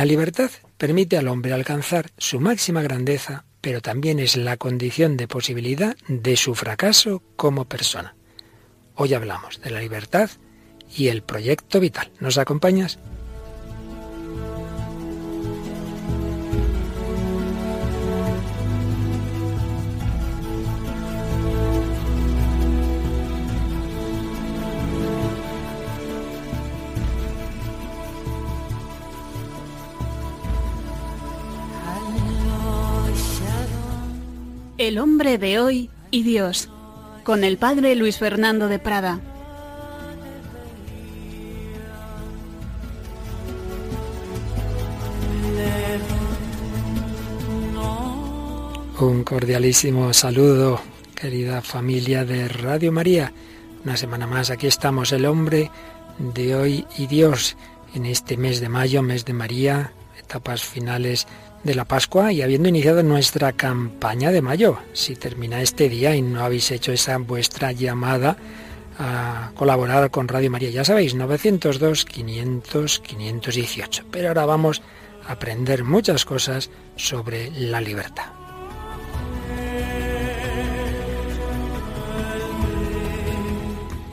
La libertad permite al hombre alcanzar su máxima grandeza, pero también es la condición de posibilidad de su fracaso como persona. Hoy hablamos de la libertad y el proyecto vital. ¿Nos acompañas? El hombre de hoy y Dios, con el padre Luis Fernando de Prada. Un cordialísimo saludo, querida familia de Radio María. Una semana más, aquí estamos, el hombre de hoy y Dios, en este mes de mayo, mes de María, etapas finales de la Pascua y habiendo iniciado nuestra campaña de mayo. Si termina este día y no habéis hecho esa vuestra llamada a colaborar con Radio María, ya sabéis, 902 500 518. Pero ahora vamos a aprender muchas cosas sobre la libertad.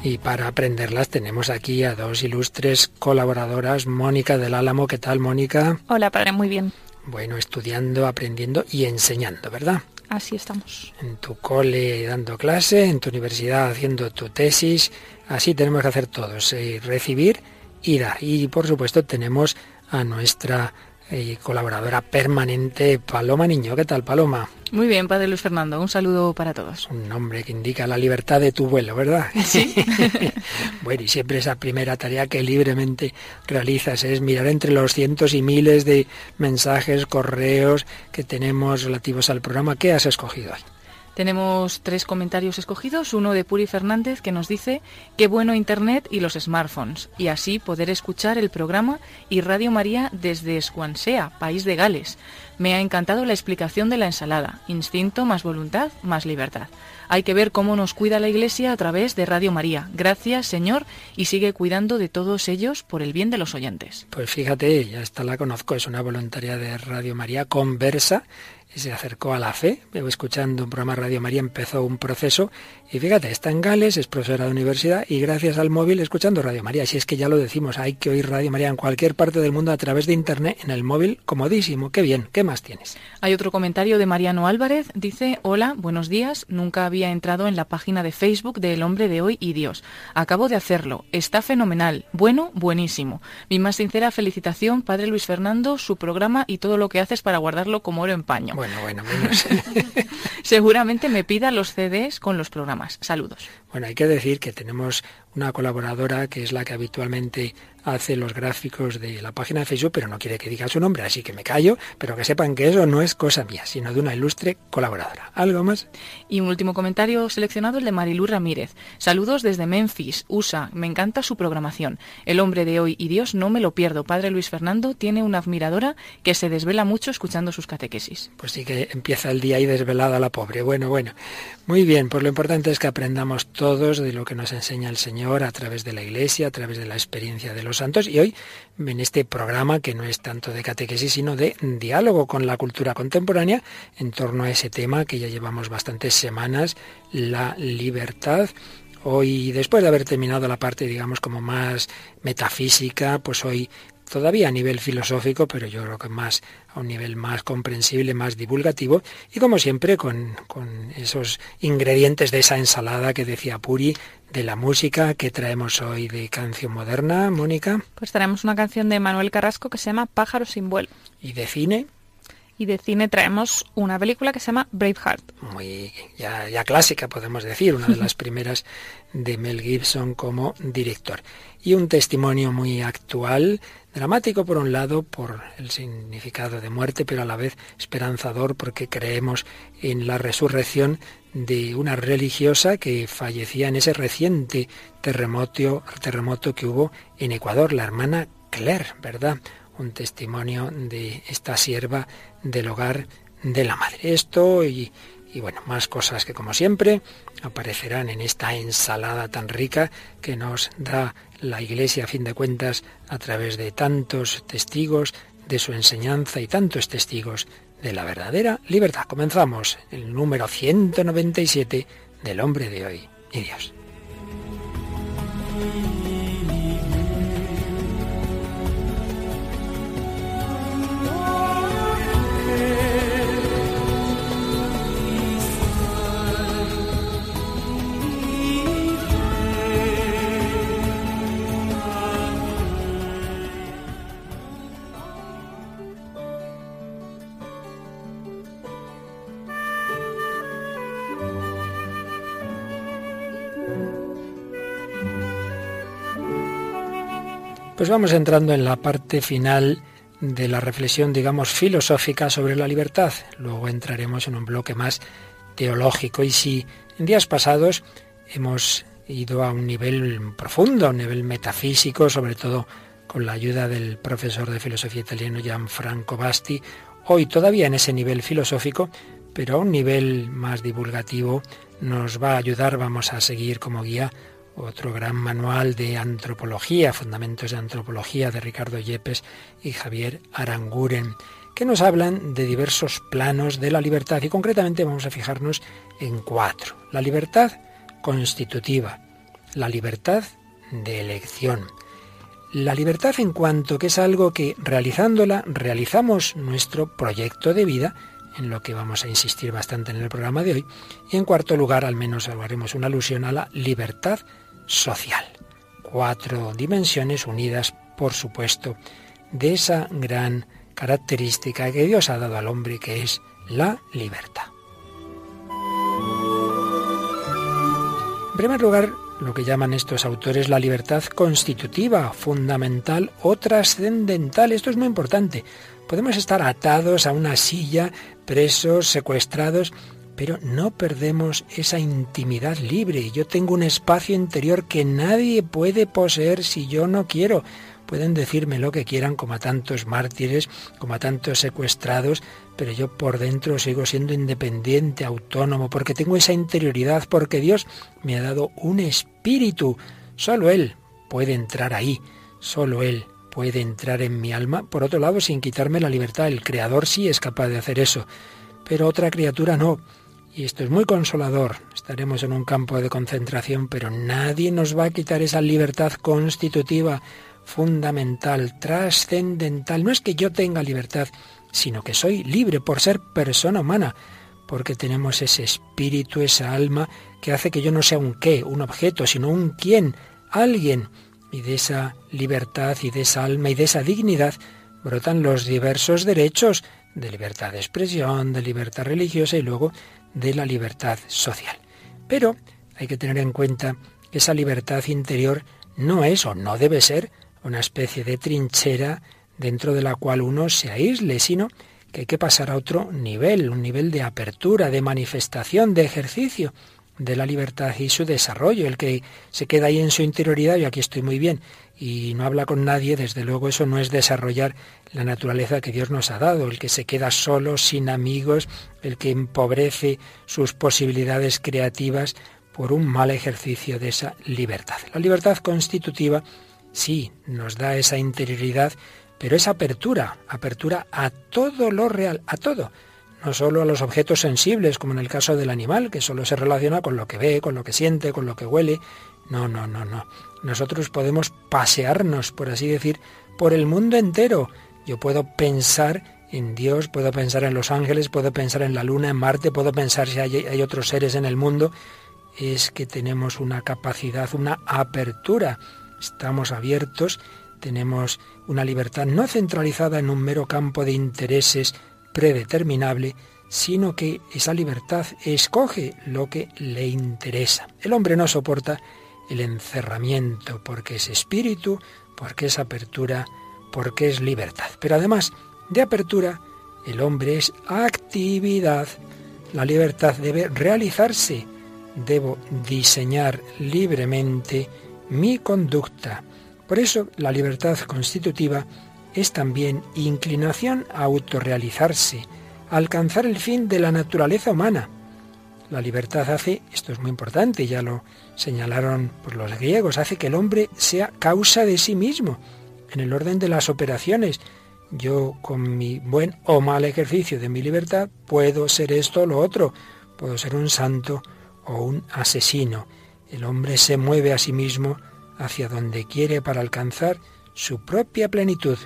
Y para aprenderlas tenemos aquí a dos ilustres colaboradoras, Mónica del Álamo. ¿Qué tal, Mónica? Hola, padre, muy bien. Bueno, estudiando, aprendiendo y enseñando, ¿verdad? Así estamos. En tu cole dando clase, en tu universidad haciendo tu tesis, así tenemos que hacer todos, eh, recibir y dar. Y por supuesto tenemos a nuestra y colaboradora permanente, Paloma Niño. ¿Qué tal, Paloma? Muy bien, Padre Luis Fernando. Un saludo para todos. Un nombre que indica la libertad de tu vuelo, ¿verdad? Sí. bueno, y siempre esa primera tarea que libremente realizas es mirar entre los cientos y miles de mensajes, correos que tenemos relativos al programa. ¿Qué has escogido hoy? Tenemos tres comentarios escogidos, uno de Puri Fernández que nos dice qué bueno Internet y los smartphones, y así poder escuchar el programa y Radio María desde Swansea, país de Gales. Me ha encantado la explicación de la ensalada, instinto más voluntad más libertad. Hay que ver cómo nos cuida la Iglesia a través de Radio María. Gracias, Señor, y sigue cuidando de todos ellos por el bien de los oyentes. Pues fíjate, ya esta la conozco, es una voluntaria de Radio María, conversa se acercó a la fe, escuchando un programa Radio María, empezó un proceso y fíjate, está en Gales, es profesora de universidad y gracias al móvil escuchando Radio María. Si es que ya lo decimos, hay que oír Radio María en cualquier parte del mundo a través de Internet, en el móvil, comodísimo. Qué bien, ¿qué más tienes? Hay otro comentario de Mariano Álvarez, dice, hola, buenos días, nunca había entrado en la página de Facebook de El Hombre de Hoy y Dios. Acabo de hacerlo, está fenomenal, bueno, buenísimo. Mi más sincera felicitación, Padre Luis Fernando, su programa y todo lo que haces para guardarlo como oro en paño. Bueno, bueno, menos. Seguramente me pida los CDs con los programas. Saludos. Bueno, hay que decir que tenemos una colaboradora que es la que habitualmente hace los gráficos de la página de Facebook, pero no quiere que diga su nombre, así que me callo, pero que sepan que eso no es cosa mía, sino de una ilustre colaboradora. ¿Algo más? Y un último comentario seleccionado, el de Marilú Ramírez. Saludos desde Memphis, USA. Me encanta su programación. El hombre de hoy y Dios no me lo pierdo. Padre Luis Fernando tiene una admiradora que se desvela mucho escuchando sus catequesis. Pues sí que empieza el día ahí desvelada la pobre. Bueno, bueno. Muy bien, pues lo importante es que aprendamos todos de lo que nos enseña el Señor a través de la Iglesia, a través de la experiencia de los santos y hoy en este programa que no es tanto de catequesis sino de diálogo con la cultura contemporánea en torno a ese tema que ya llevamos bastantes semanas, la libertad. Hoy, después de haber terminado la parte, digamos, como más metafísica, pues hoy todavía a nivel filosófico, pero yo creo que más a un nivel más comprensible, más divulgativo, y como siempre con, con esos ingredientes de esa ensalada que decía Puri, de la música que traemos hoy de canción moderna, Mónica. Pues traemos una canción de Manuel Carrasco que se llama Pájaro sin vuelo. ¿Y de cine? y de cine traemos una película que se llama Braveheart. Muy ya, ya, clásica, podemos decir, una de las primeras de Mel Gibson como director. Y un testimonio muy actual, dramático por un lado, por el significado de muerte, pero a la vez esperanzador porque creemos en la resurrección de una religiosa que fallecía en ese reciente terremoto, terremoto que hubo en Ecuador, la hermana Claire, ¿verdad? Un testimonio de esta sierva del hogar de la madre. Esto y, y bueno, más cosas que como siempre aparecerán en esta ensalada tan rica que nos da la Iglesia a fin de cuentas a través de tantos testigos de su enseñanza y tantos testigos de la verdadera libertad. Comenzamos el número 197 del hombre de hoy y Dios. Pues vamos entrando en la parte final de la reflexión, digamos, filosófica sobre la libertad. Luego entraremos en un bloque más teológico. Y si en días pasados hemos ido a un nivel profundo, a un nivel metafísico, sobre todo con la ayuda del profesor de filosofía italiano Gianfranco Basti, hoy todavía en ese nivel filosófico, pero a un nivel más divulgativo nos va a ayudar, vamos a seguir como guía otro gran manual de antropología, Fundamentos de Antropología de Ricardo Yepes y Javier Aranguren, que nos hablan de diversos planos de la libertad. Y concretamente vamos a fijarnos en cuatro. La libertad constitutiva, la libertad de elección, la libertad en cuanto que es algo que realizándola realizamos nuestro proyecto de vida, en lo que vamos a insistir bastante en el programa de hoy, y en cuarto lugar, al menos haremos una alusión a la libertad social. Cuatro dimensiones unidas, por supuesto, de esa gran característica que Dios ha dado al hombre, que es la libertad. En primer lugar, lo que llaman estos autores la libertad constitutiva, fundamental o trascendental. Esto es muy importante. Podemos estar atados a una silla, presos, secuestrados, pero no perdemos esa intimidad libre. Yo tengo un espacio interior que nadie puede poseer si yo no quiero. Pueden decirme lo que quieran, como a tantos mártires, como a tantos secuestrados, pero yo por dentro sigo siendo independiente, autónomo, porque tengo esa interioridad, porque Dios me ha dado un espíritu. Solo Él puede entrar ahí, solo Él puede entrar en mi alma. Por otro lado, sin quitarme la libertad, el Creador sí es capaz de hacer eso, pero otra criatura no. Y esto es muy consolador. Estaremos en un campo de concentración, pero nadie nos va a quitar esa libertad constitutiva, fundamental, trascendental. No es que yo tenga libertad, sino que soy libre por ser persona humana, porque tenemos ese espíritu, esa alma, que hace que yo no sea un qué, un objeto, sino un quién, alguien. Y de esa libertad y de esa alma y de esa dignidad brotan los diversos derechos de libertad de expresión, de libertad religiosa y luego de la libertad social. Pero hay que tener en cuenta que esa libertad interior no es o no debe ser una especie de trinchera dentro de la cual uno se aísle, sino que hay que pasar a otro nivel, un nivel de apertura, de manifestación, de ejercicio de la libertad y su desarrollo. El que se queda ahí en su interioridad, y aquí estoy muy bien, y no habla con nadie, desde luego eso no es desarrollar la naturaleza que Dios nos ha dado, el que se queda solo, sin amigos, el que empobrece sus posibilidades creativas por un mal ejercicio de esa libertad. La libertad constitutiva sí nos da esa interioridad, pero esa apertura, apertura a todo lo real, a todo, no solo a los objetos sensibles, como en el caso del animal, que solo se relaciona con lo que ve, con lo que siente, con lo que huele. No, no, no, no. Nosotros podemos pasearnos, por así decir, por el mundo entero. Yo puedo pensar en Dios, puedo pensar en los ángeles, puedo pensar en la luna, en Marte, puedo pensar si hay, hay otros seres en el mundo. Es que tenemos una capacidad, una apertura. Estamos abiertos, tenemos una libertad no centralizada en un mero campo de intereses predeterminable, sino que esa libertad escoge lo que le interesa. El hombre no soporta el encerramiento porque es espíritu, porque es apertura, porque es libertad. Pero además de apertura, el hombre es actividad. La libertad debe realizarse. Debo diseñar libremente mi conducta. Por eso la libertad constitutiva es también inclinación a autorrealizarse, a alcanzar el fin de la naturaleza humana. La libertad hace, esto es muy importante, ya lo señalaron por los griegos, hace que el hombre sea causa de sí mismo, en el orden de las operaciones, yo con mi buen o mal ejercicio de mi libertad puedo ser esto o lo otro, puedo ser un santo o un asesino. El hombre se mueve a sí mismo hacia donde quiere para alcanzar su propia plenitud.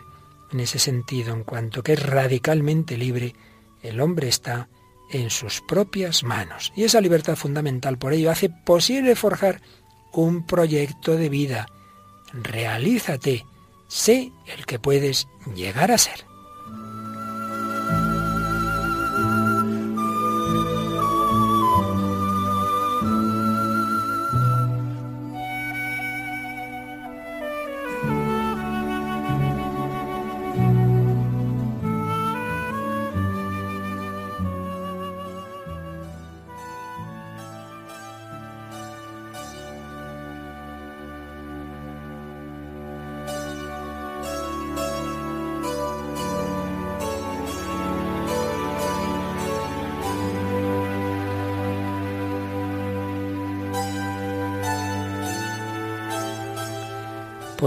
En ese sentido, en cuanto que es radicalmente libre, el hombre está en sus propias manos. Y esa libertad fundamental por ello hace posible forjar un proyecto de vida. Realízate, sé el que puedes llegar a ser.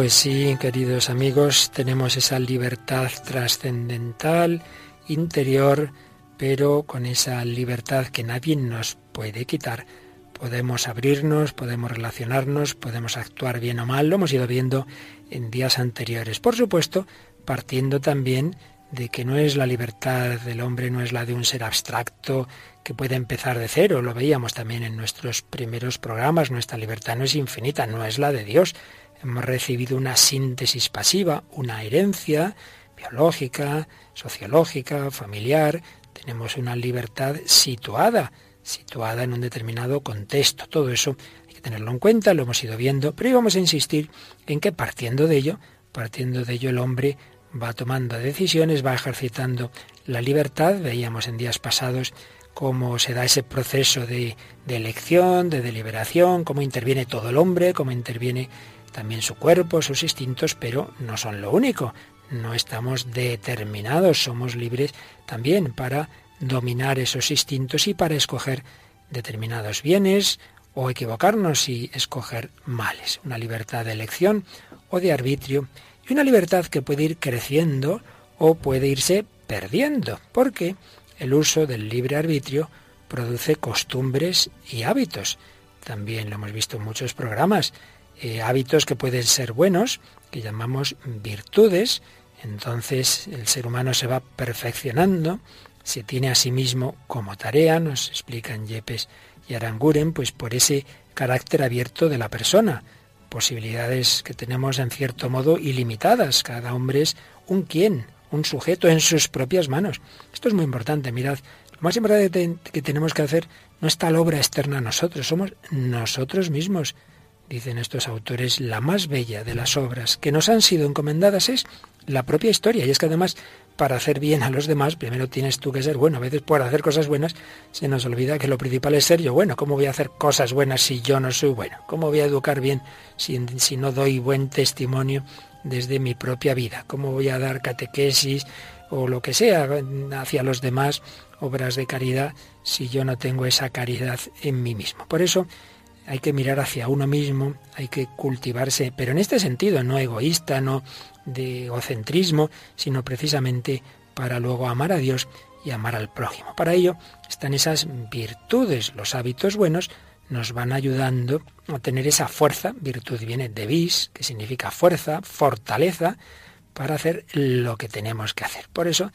Pues sí, queridos amigos, tenemos esa libertad trascendental, interior, pero con esa libertad que nadie nos puede quitar. Podemos abrirnos, podemos relacionarnos, podemos actuar bien o mal, lo hemos ido viendo en días anteriores. Por supuesto, partiendo también de que no es la libertad del hombre, no es la de un ser abstracto que puede empezar de cero. Lo veíamos también en nuestros primeros programas. Nuestra libertad no es infinita, no es la de Dios. Hemos recibido una síntesis pasiva, una herencia biológica, sociológica, familiar. Tenemos una libertad situada, situada en un determinado contexto. Todo eso hay que tenerlo en cuenta, lo hemos ido viendo, pero íbamos a insistir en que partiendo de ello, partiendo de ello el hombre va tomando decisiones, va ejercitando la libertad. Veíamos en días pasados cómo se da ese proceso de, de, elección, de deliberación, cómo interviene todo el hombre, cómo interviene también su cuerpo, sus instintos, pero no son lo único. No estamos determinados, somos libres también para dominar esos instintos y para escoger determinados bienes o equivocarnos y escoger males. Una libertad de elección o de arbitrio y una libertad que puede ir creciendo o puede irse perdiendo, porque el uso del libre arbitrio produce costumbres y hábitos. También lo hemos visto en muchos programas. Eh, hábitos que pueden ser buenos, que llamamos virtudes. Entonces el ser humano se va perfeccionando, se tiene a sí mismo como tarea, nos explican Yepes y Aranguren, pues por ese carácter abierto de la persona. Posibilidades que tenemos en cierto modo ilimitadas. Cada hombre es un quién, un sujeto en sus propias manos. Esto es muy importante, mirad. Lo más importante que tenemos que hacer no está la obra externa a nosotros, somos nosotros mismos dicen estos autores, la más bella de las obras que nos han sido encomendadas es la propia historia. Y es que además, para hacer bien a los demás, primero tienes tú que ser bueno. A veces por hacer cosas buenas se nos olvida que lo principal es ser yo bueno. ¿Cómo voy a hacer cosas buenas si yo no soy bueno? ¿Cómo voy a educar bien si, si no doy buen testimonio desde mi propia vida? ¿Cómo voy a dar catequesis o lo que sea hacia los demás, obras de caridad, si yo no tengo esa caridad en mí mismo? Por eso, hay que mirar hacia uno mismo, hay que cultivarse, pero en este sentido, no egoísta, no de egocentrismo, sino precisamente para luego amar a Dios y amar al prójimo. Para ello están esas virtudes, los hábitos buenos nos van ayudando a tener esa fuerza, virtud viene de vis, que significa fuerza, fortaleza, para hacer lo que tenemos que hacer. Por eso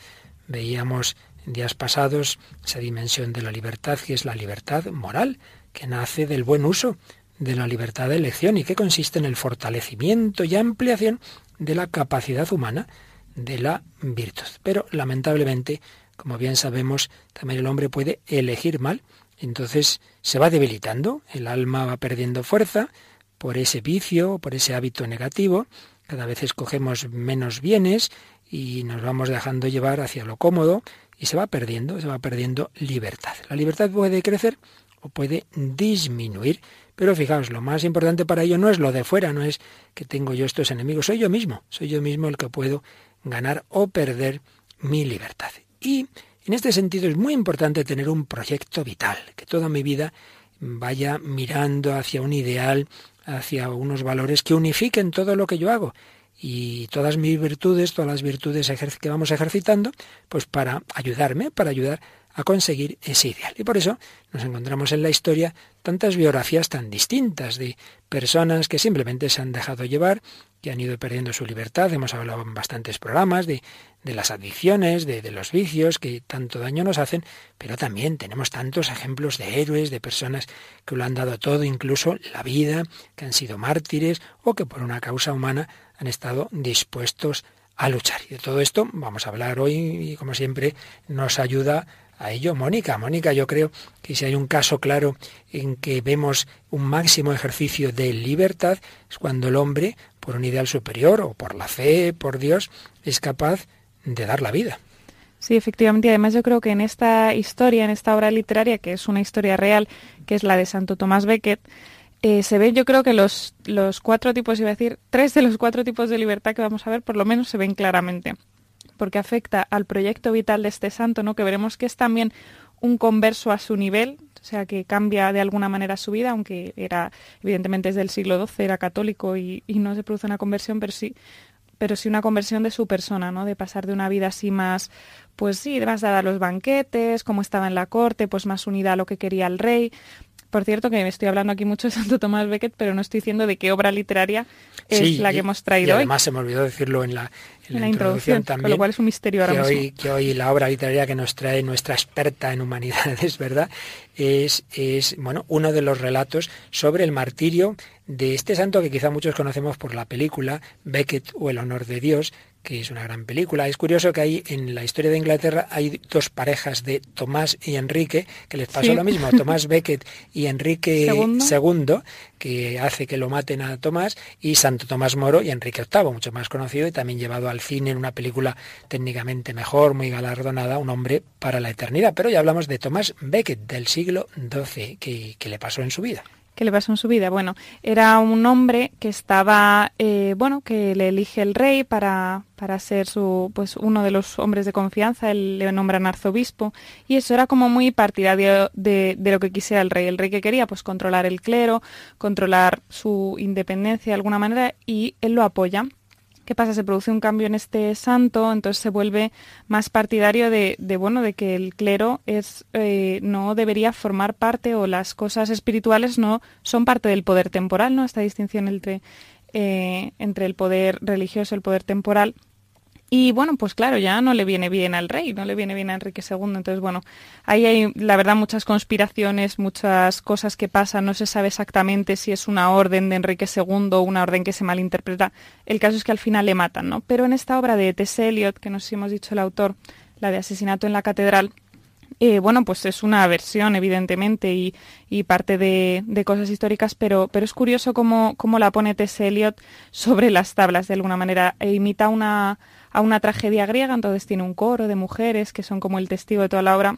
veíamos en días pasados esa dimensión de la libertad, que es la libertad moral, que nace del buen uso de la libertad de elección y que consiste en el fortalecimiento y ampliación de la capacidad humana de la virtud. Pero lamentablemente, como bien sabemos, también el hombre puede elegir mal, entonces se va debilitando, el alma va perdiendo fuerza por ese vicio, por ese hábito negativo, cada vez escogemos menos bienes y nos vamos dejando llevar hacia lo cómodo y se va perdiendo, se va perdiendo libertad. La libertad puede crecer o puede disminuir. Pero fijaos, lo más importante para ello no es lo de fuera, no es que tengo yo estos enemigos, soy yo mismo, soy yo mismo el que puedo ganar o perder mi libertad. Y en este sentido es muy importante tener un proyecto vital, que toda mi vida vaya mirando hacia un ideal, hacia unos valores que unifiquen todo lo que yo hago. y todas mis virtudes, todas las virtudes que vamos ejercitando, pues para ayudarme, para ayudar a conseguir ese ideal. Y por eso nos encontramos en la historia tantas biografías tan distintas de personas que simplemente se han dejado llevar, que han ido perdiendo su libertad. Hemos hablado en bastantes programas de, de las adicciones, de, de, los vicios que tanto daño nos hacen, pero también tenemos tantos ejemplos de héroes, de personas que lo han dado todo, incluso la vida, que han sido mártires o que por una causa humana han estado dispuestos a luchar. Y de todo esto vamos a hablar hoy y como siempre nos ayuda a ello Mónica. Mónica, yo creo que si hay un caso claro en que vemos un máximo ejercicio de libertad, es cuando el hombre, por un ideal superior o por la fe, por Dios, es capaz de dar la vida. Sí, efectivamente. Además, yo creo que en esta historia, en esta obra literaria, que es una historia real, que es la de Santo Tomás Becket, eh, se ven, yo creo que los, los cuatro tipos, iba a decir, tres de los cuatro tipos de libertad que vamos a ver, por lo menos se ven claramente porque afecta al proyecto vital de este santo, ¿no? que veremos que es también un converso a su nivel, o sea, que cambia de alguna manera su vida, aunque era, evidentemente, desde el siglo XII, era católico y, no se produce una conversión, pero sí, pero sí una conversión de su persona, ¿no? De pasar de una vida así más, pues sí, más dada a los banquetes, como estaba en la corte, pues más unida a lo que quería el rey. Por cierto, que me estoy hablando aquí mucho de Santo Tomás Becket, pero no estoy diciendo de qué obra literaria es la que hemos traído y además se me olvidó decirlo en la, en la, introducción, también. Con lo cual es un misterio ahora que mismo. Hoy, que hoy la obra literaria que nos trae nuestra experta en humanidades, ¿verdad? Es, es, bueno, uno de los relatos sobre el martirio de este santo que quizá muchos conocemos por la película Becket o El honor de Dios, que es una gran película. Es curioso que hay en la historia de Inglaterra hay dos parejas de Tomás y Enrique que les pasó lo mismo, Tomás Becket y Enrique II, que hace que lo maten a Tomás, y Santo Tomás Moro y Enrique VIII, mucho más conocido y también llevado al cine en una película técnicamente mejor, muy galardonada, un hombre para la eternidad. Pero ya hablamos de Tomás Becket del siglo XII, que, que le pasó en su vida. ¿Qué le pasó en su vida? Bueno, era un hombre que estaba, eh, bueno, que le elige el rey para, para ser su, pues uno de los hombres de confianza, él le nombran arzobispo, y eso era como muy partidario de, de, lo que quisiera el rey. El rey que quería, pues controlar el clero, controlar su independencia de alguna manera, y él lo apoya. ¿Qué pasa? Se produce un cambio en este santo, entonces se vuelve más partidario de, bueno, de que el clero es, eh, no debería formar parte o las cosas espirituales no son parte del poder temporal, ¿no? Esta distinción entre, eh, entre el poder religioso y el poder temporal. Y bueno, pues claro, ya no le viene bien al rey, no le viene bien a Enrique II. Entonces, bueno, ahí hay, la verdad, muchas conspiraciones, muchas cosas que pasan. No se sabe exactamente si es una orden de Enrique II o una orden que se malinterpreta. El caso es que al final le matan, ¿no? Pero en esta obra de T.S. Eliot, que nos hemos dicho el autor, la de Asesinato en la Catedral, eh, bueno, pues es una versión, evidentemente, y, y parte de, de, cosas históricas, pero, pero es curioso cómo, cómo la pone T.S. Eliot sobre las tablas, de alguna manera. E imita una a una tragedia griega, entonces tiene un coro de mujeres que son como el testigo de toda la obra.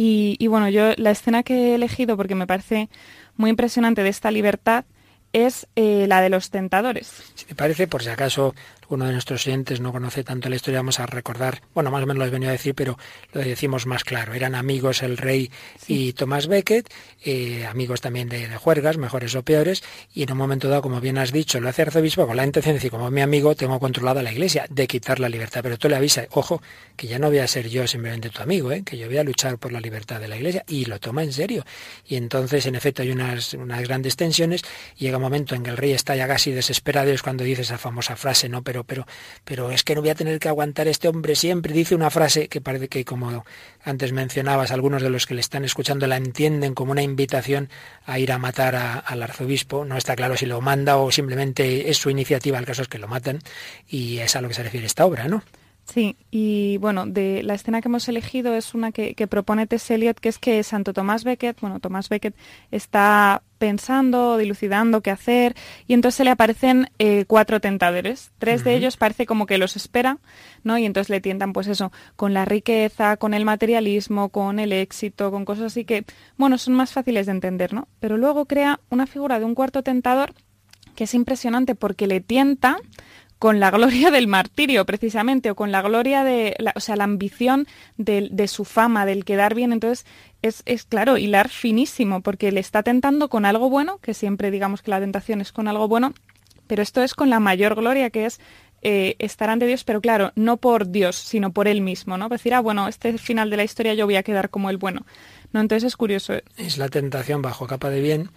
Y, bueno, yo la escena que he elegido, porque me parece muy impresionante de esta libertad, es eh, la de los tentadores. Si te parece, por si acaso uno de nuestros oyentes no conoce tanto la historia, vamos a recordar, bueno, más o menos lo he venido a decir, pero lo decimos más claro. Eran amigos el rey y Tomás Becket, eh, amigos también de, juergas, mejores o peores, y en un momento dado, como bien has dicho, lo hace arzobispo con la intención de decir, como mi amigo, tengo controlada la iglesia, de quitar la libertad. Pero tú le avisas, ojo, que ya no voy a ser yo simplemente tu amigo, ¿eh? que yo voy a luchar por la libertad de la iglesia, y lo toma en serio. Y entonces, en efecto, hay unas, unas grandes tensiones, y llega un momento en que el rey está ya casi desesperado, es cuando dice esa famosa frase, no, pero pero, pero, es que no voy a tener que aguantar este hombre siempre. Dice una frase que parece que, como antes mencionabas, algunos de los que le están escuchando la entienden como una invitación a ir a matar al arzobispo. No está claro si lo manda o simplemente es su iniciativa, el caso es que lo matan, y es a lo que se refiere esta obra, ¿no? Sí, y bueno, de la escena que hemos elegido es una que, propone Tess Eliot, que es que Santo Tomás Becket, bueno, Tomás Becket está pensando, dilucidando qué hacer, y entonces se le aparecen eh, cuatro tentadores. Tres de ellos parece como que los espera, ¿no? Y entonces le tientan, pues eso, con la riqueza, con el materialismo, con el éxito, con cosas así que, bueno, son más fáciles de entender, ¿no? Pero luego crea una figura de un cuarto tentador que es impresionante porque le tienta con la gloria del martirio, precisamente, o con la gloria de, la, o sea, la ambición de, su fama, del quedar bien. Entonces, es, es, claro, hilar finísimo, porque le está tentando con algo bueno, que siempre digamos que la tentación es con algo bueno, Pero esto es con la mayor gloria que es eh, estar ante Dios, pero claro, no por Dios, sino por Él mismo, ¿no? Decir, ah, bueno, este final de la historia yo voy a quedar como el bueno. No, entonces es curioso. Es la tentación bajo capa de bien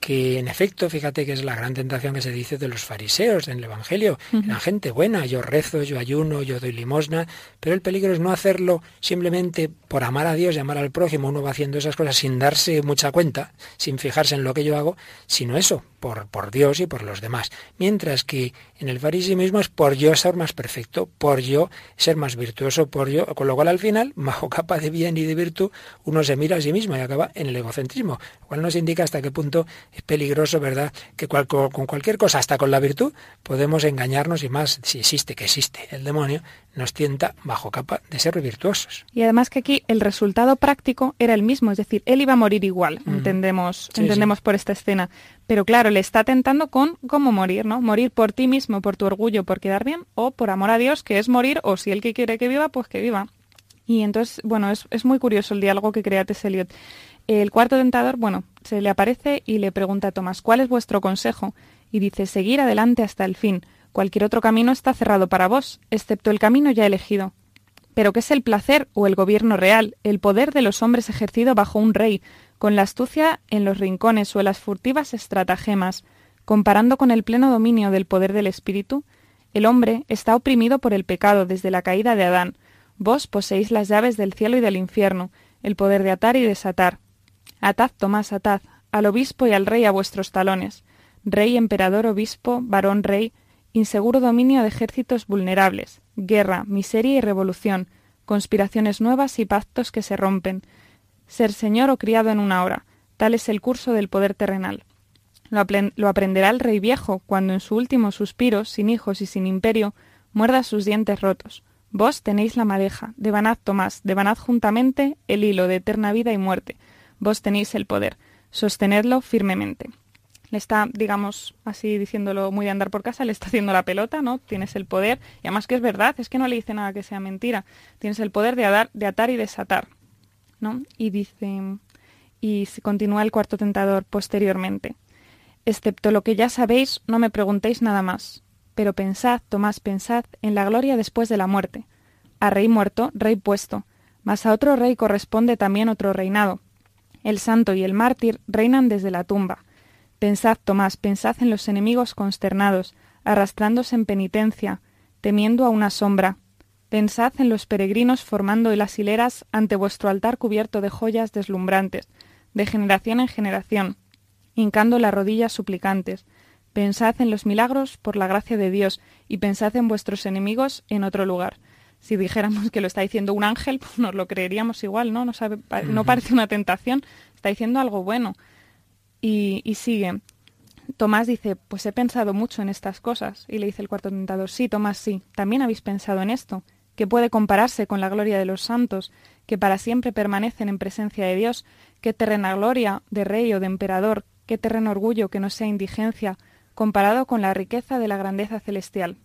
que en efecto, fíjate que es la gran tentación que se dice de los fariseos en el Evangelio. La gente buena, yo rezo, yo ayuno, yo doy limosna, pero el peligro es no hacerlo simplemente por amar a Dios y amar al prójimo. Uno va haciendo esas cosas sin darse mucha cuenta, sin fijarse en lo que yo hago, sino eso, por, por Dios y por los demás. Mientras que en el mismo es por yo ser más perfecto, por yo ser más virtuoso, por yo, con lo cual al final, bajo capa de bien y de virtud, uno se mira a sí mismo y acaba en el egocentrismo, lo cual nos indica hasta qué punto es peligroso, ¿verdad?, que con cualquier cosa, hasta con la virtud, podemos engañarnos y más, si existe, que existe el demonio, nos tienta bajo capa de ser virtuosos. Y además que aquí el resultado práctico era el mismo, es decir, él iba a morir igual, entendemos, entendemos por esta escena. Pero claro, le está tentando con cómo morir, ¿no? Morir por ti mismo, por tu orgullo, por quedar bien, o por amor a Dios, que es morir, o si él que quiere que viva, pues que viva. Y entonces, bueno, es, es muy curioso el diálogo que crea T.S. El cuarto tentador, bueno, se le aparece y le pregunta a Tomás, ¿cuál es vuestro consejo? Y dice, seguir adelante hasta el fin. Cualquier otro camino está cerrado para vos, excepto el camino ya elegido. Pero ¿qué es el placer o el gobierno real, el poder de los hombres ejercido bajo un rey, con la astucia en los rincones o las furtivas estratagemas, comparando con el pleno dominio del poder del espíritu, el hombre está oprimido por el pecado desde la caída de Adán. Vos poseéis las llaves del cielo y del infierno, el poder de atar y desatar. Atad, Tomás, atad, al obispo y al rey a vuestros talones. Rey, emperador, obispo, varón, rey, inseguro dominio de ejércitos vulnerables, guerra, miseria y revolución, conspiraciones nuevas y pactos que se rompen, ser señor o criado en una hora. Tal es el curso del poder terrenal. Lo, aprenderá el rey viejo cuando en su último suspiro, sin hijos y sin imperio, muerda sus dientes rotos. Vos tenéis la madeja, devanad Tomás, devanad juntamente el hilo de eterna vida y muerte. Vos tenéis el poder, sostenedlo firmemente. Le está, digamos, así diciéndolo muy de andar por casa, le está haciendo la pelota, ¿no? Tienes el poder, y además que es verdad, es que no le dice nada que sea mentira. Tienes el poder de, de atar y desatar. ¿no? Y dice, y continúa el cuarto tentador posteriormente. Excepto lo que ya sabéis, no me preguntéis nada más. Pero pensad, Tomás, pensad en la gloria después de la muerte. A rey muerto, rey puesto, mas a otro rey corresponde también otro reinado. El santo y el mártir reinan desde la tumba. Pensad, Tomás, pensad en los enemigos consternados, arrastrándose en penitencia, temiendo a una sombra, Pensad en los peregrinos formando las hileras ante vuestro altar cubierto de joyas deslumbrantes, de generación en generación, hincando las rodillas suplicantes. Pensad en los milagros por la gracia de Dios y pensad en vuestros enemigos en otro lugar. Si dijéramos que lo está diciendo un ángel, pues nos lo creeríamos igual, ¿no? No, sabe, no parece una tentación, está diciendo algo bueno. Y, y sigue. Tomás dice, pues he pensado mucho en estas cosas. Y le dice el cuarto tentador, sí, Tomás, sí, también habéis pensado en esto que puede compararse con la gloria de los santos, que para siempre permanecen en presencia de Dios, qué terrena gloria de rey o de emperador, qué terreno orgullo que no sea indigencia, comparado con la riqueza de la grandeza celestial.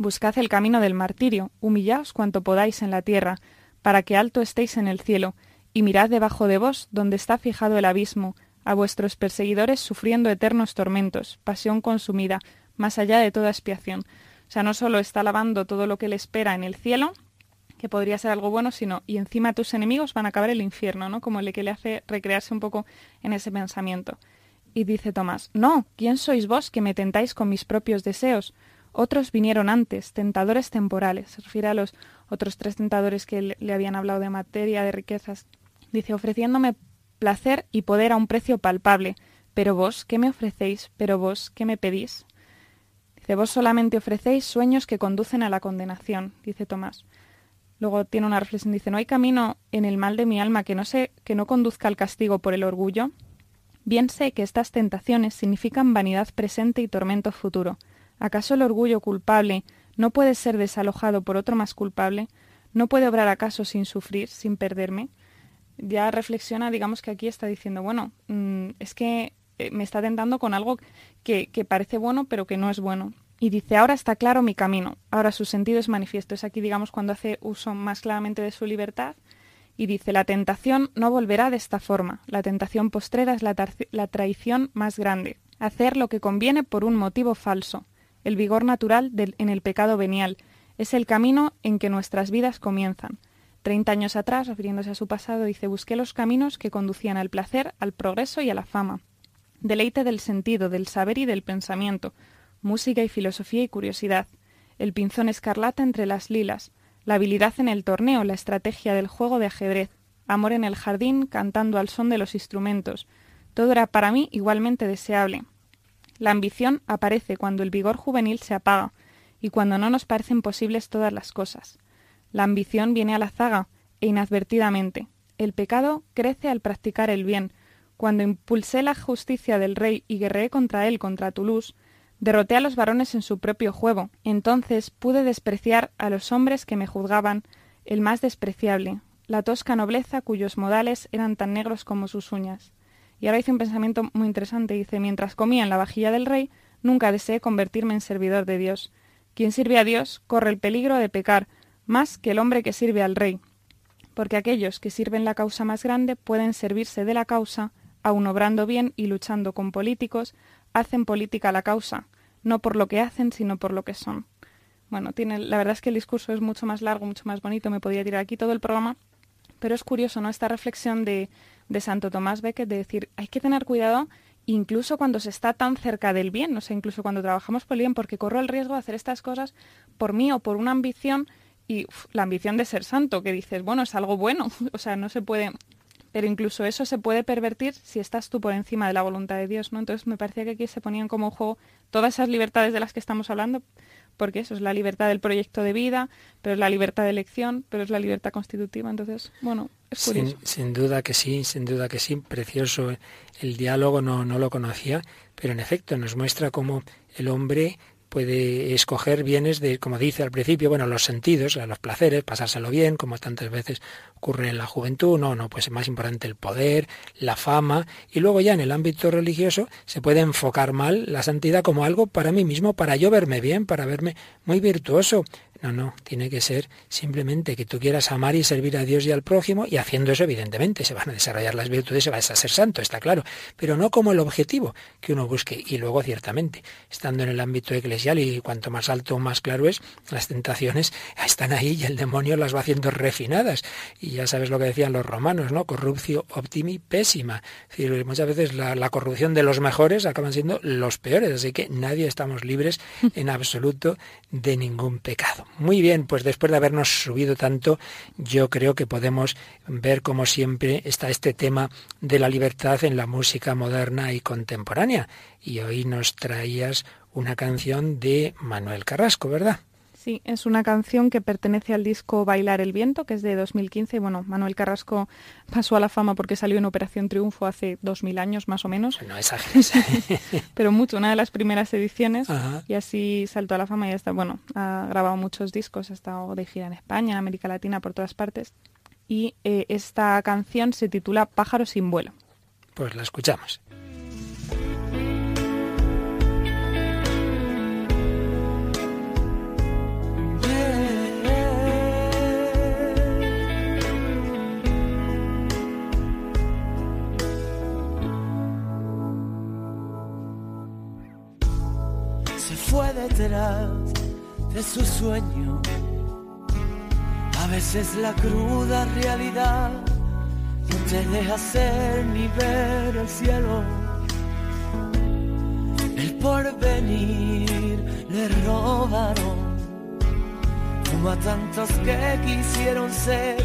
Buscad el camino del martirio, humillaos cuanto podáis en la tierra, para que alto estéis en el cielo, y mirad debajo de vos donde está fijado el abismo, a vuestros perseguidores sufriendo eternos tormentos, pasión consumida, más allá de toda expiación, o sea, no solo está lavando todo lo que le espera en el cielo, que podría ser algo bueno, sino y encima tus enemigos van a acabar el infierno, ¿no? Como el que le hace recrearse un poco en ese pensamiento. Y dice Tomás, no, ¿quién sois vos que me tentáis con mis propios deseos? Otros vinieron antes, tentadores temporales. Se refiere a los otros tres tentadores que le habían hablado de materia, de riquezas. Dice, ofreciéndome placer y poder a un precio palpable. Pero vos, ¿qué me ofrecéis? Pero vos, ¿qué me pedís? Dice, vos solamente ofrecéis sueños que conducen a la condenación, dice Tomás. Luego tiene una reflexión, dice, ¿no hay camino en el mal de mi alma que no, se, que no conduzca al castigo por el orgullo? Bien sé que estas tentaciones significan vanidad presente y tormento futuro. ¿Acaso el orgullo culpable no puede ser desalojado por otro más culpable? ¿No puede obrar acaso sin sufrir, sin perderme? Ya reflexiona, digamos que aquí está diciendo, bueno, mm, es que eh, me está tentando con algo que, parece bueno pero que no es bueno. Y dice, ahora está claro mi camino, ahora su sentido es manifiesto. Es aquí, digamos, cuando hace uso más claramente de su libertad. Y dice, la tentación no volverá de esta forma. La tentación postrera es la traición más grande. Hacer lo que conviene por un motivo falso, el vigor natural en el pecado venial, es el camino en que nuestras vidas comienzan. Treinta años atrás, refiriéndose a su pasado, dice, busqué los caminos que conducían al placer, al progreso y a la fama. Deleite del sentido, del saber y del pensamiento, música y filosofía y curiosidad, el pinzón escarlata entre las lilas, la habilidad en el torneo, la estrategia del juego de ajedrez, amor en el jardín cantando al son de los instrumentos. Todo era para mí igualmente deseable. La ambición aparece cuando el vigor juvenil se apaga y cuando no nos parecen posibles todas las cosas. La ambición viene a la zaga e inadvertidamente. El pecado crece al practicar el bien. Cuando impulsé la justicia del rey y guerreé contra él, contra Toulouse, derroté a los varones en su propio juego. Entonces pude despreciar a los hombres que me juzgaban, el más despreciable, la tosca nobleza cuyos modales eran tan negros como sus uñas. Y ahora hice un pensamiento muy interesante. Dice, mientras comía en la vajilla del rey, nunca deseé convertirme en servidor de Dios. Quien sirve a Dios corre el peligro de pecar, más que el hombre que sirve al rey. Porque aquellos que sirven la causa más grande pueden servirse de la causa, aun obrando bien y luchando con políticos, hacen política la causa, no por lo que hacen, sino por lo que son. Bueno, tiene, la verdad es que el discurso es mucho más largo, mucho más bonito, me podría tirar aquí todo el programa, pero es curioso, ¿no? Esta reflexión de, de Santo Tomás Becket de decir, hay que tener cuidado incluso cuando se está tan cerca del bien, no sé, incluso cuando trabajamos por el bien, porque corro el riesgo de hacer estas cosas por mí o por una ambición y la ambición de ser santo, que dices, bueno, es algo bueno, o sea, no se puede, pero incluso eso se puede pervertir si estás tú por encima de la voluntad de Dios, ¿no? Entonces me parecía que aquí se ponían como juego todas esas libertades de las que estamos hablando, porque eso es la libertad del proyecto de vida, pero es la libertad de elección, pero es la libertad constitutiva, entonces, bueno, es. Sin, duda que sí, sin duda que sí, precioso el diálogo, no, no lo conocía, pero en efecto nos muestra cómo el hombre puede escoger bienes de, como dice al principio, bueno, los sentidos, los placeres, pasárselo bien, como tantas veces ocurre en la juventud, no, no, pues es más importante el poder, la fama, y luego ya en el ámbito religioso se puede enfocar mal la santidad como algo para mí mismo, para yo verme bien, para verme muy virtuoso, no, no, tiene que ser simplemente que tú quieras amar y servir a Dios y al prójimo y haciendo eso evidentemente se van a desarrollar las virtudes, se va a ser santo, está claro, pero no como el objetivo que uno busque. Y luego ciertamente, estando en el ámbito eclesial y cuanto más alto más claro es, las tentaciones están ahí y el demonio las va haciendo refinadas. Y ya sabes lo que decían los romanos, ¿no? Corrupcio optimi pésima. Es decir, muchas veces la, la corrupción de los mejores acaban siendo los peores, así que nadie estamos libres en absoluto de ningún pecado. Muy bien, pues después de habernos subido tanto, yo creo que podemos ver como siempre está este tema de la libertad en la música moderna y contemporánea. Y hoy nos traías una canción de Manuel Carrasco, ¿verdad? Sí, es una canción que pertenece al disco Bailar el Viento, que es de 2015. Bueno, Manuel Carrasco pasó a la fama porque salió en Operación Triunfo hace 2000 años más o menos. No es Pero mucho, una de las primeras ediciones. Y así saltó a la fama y está, bueno, ha grabado muchos discos, ha estado de gira en España, en América Latina, por todas partes. Y eh, esta canción se titula Pájaro sin vuelo. Pues la escuchamos. Fue detrás de su sueño. A veces la cruda realidad no te deja ser ni ver el cielo. El porvenir le robaron, como a tantos que quisieron ser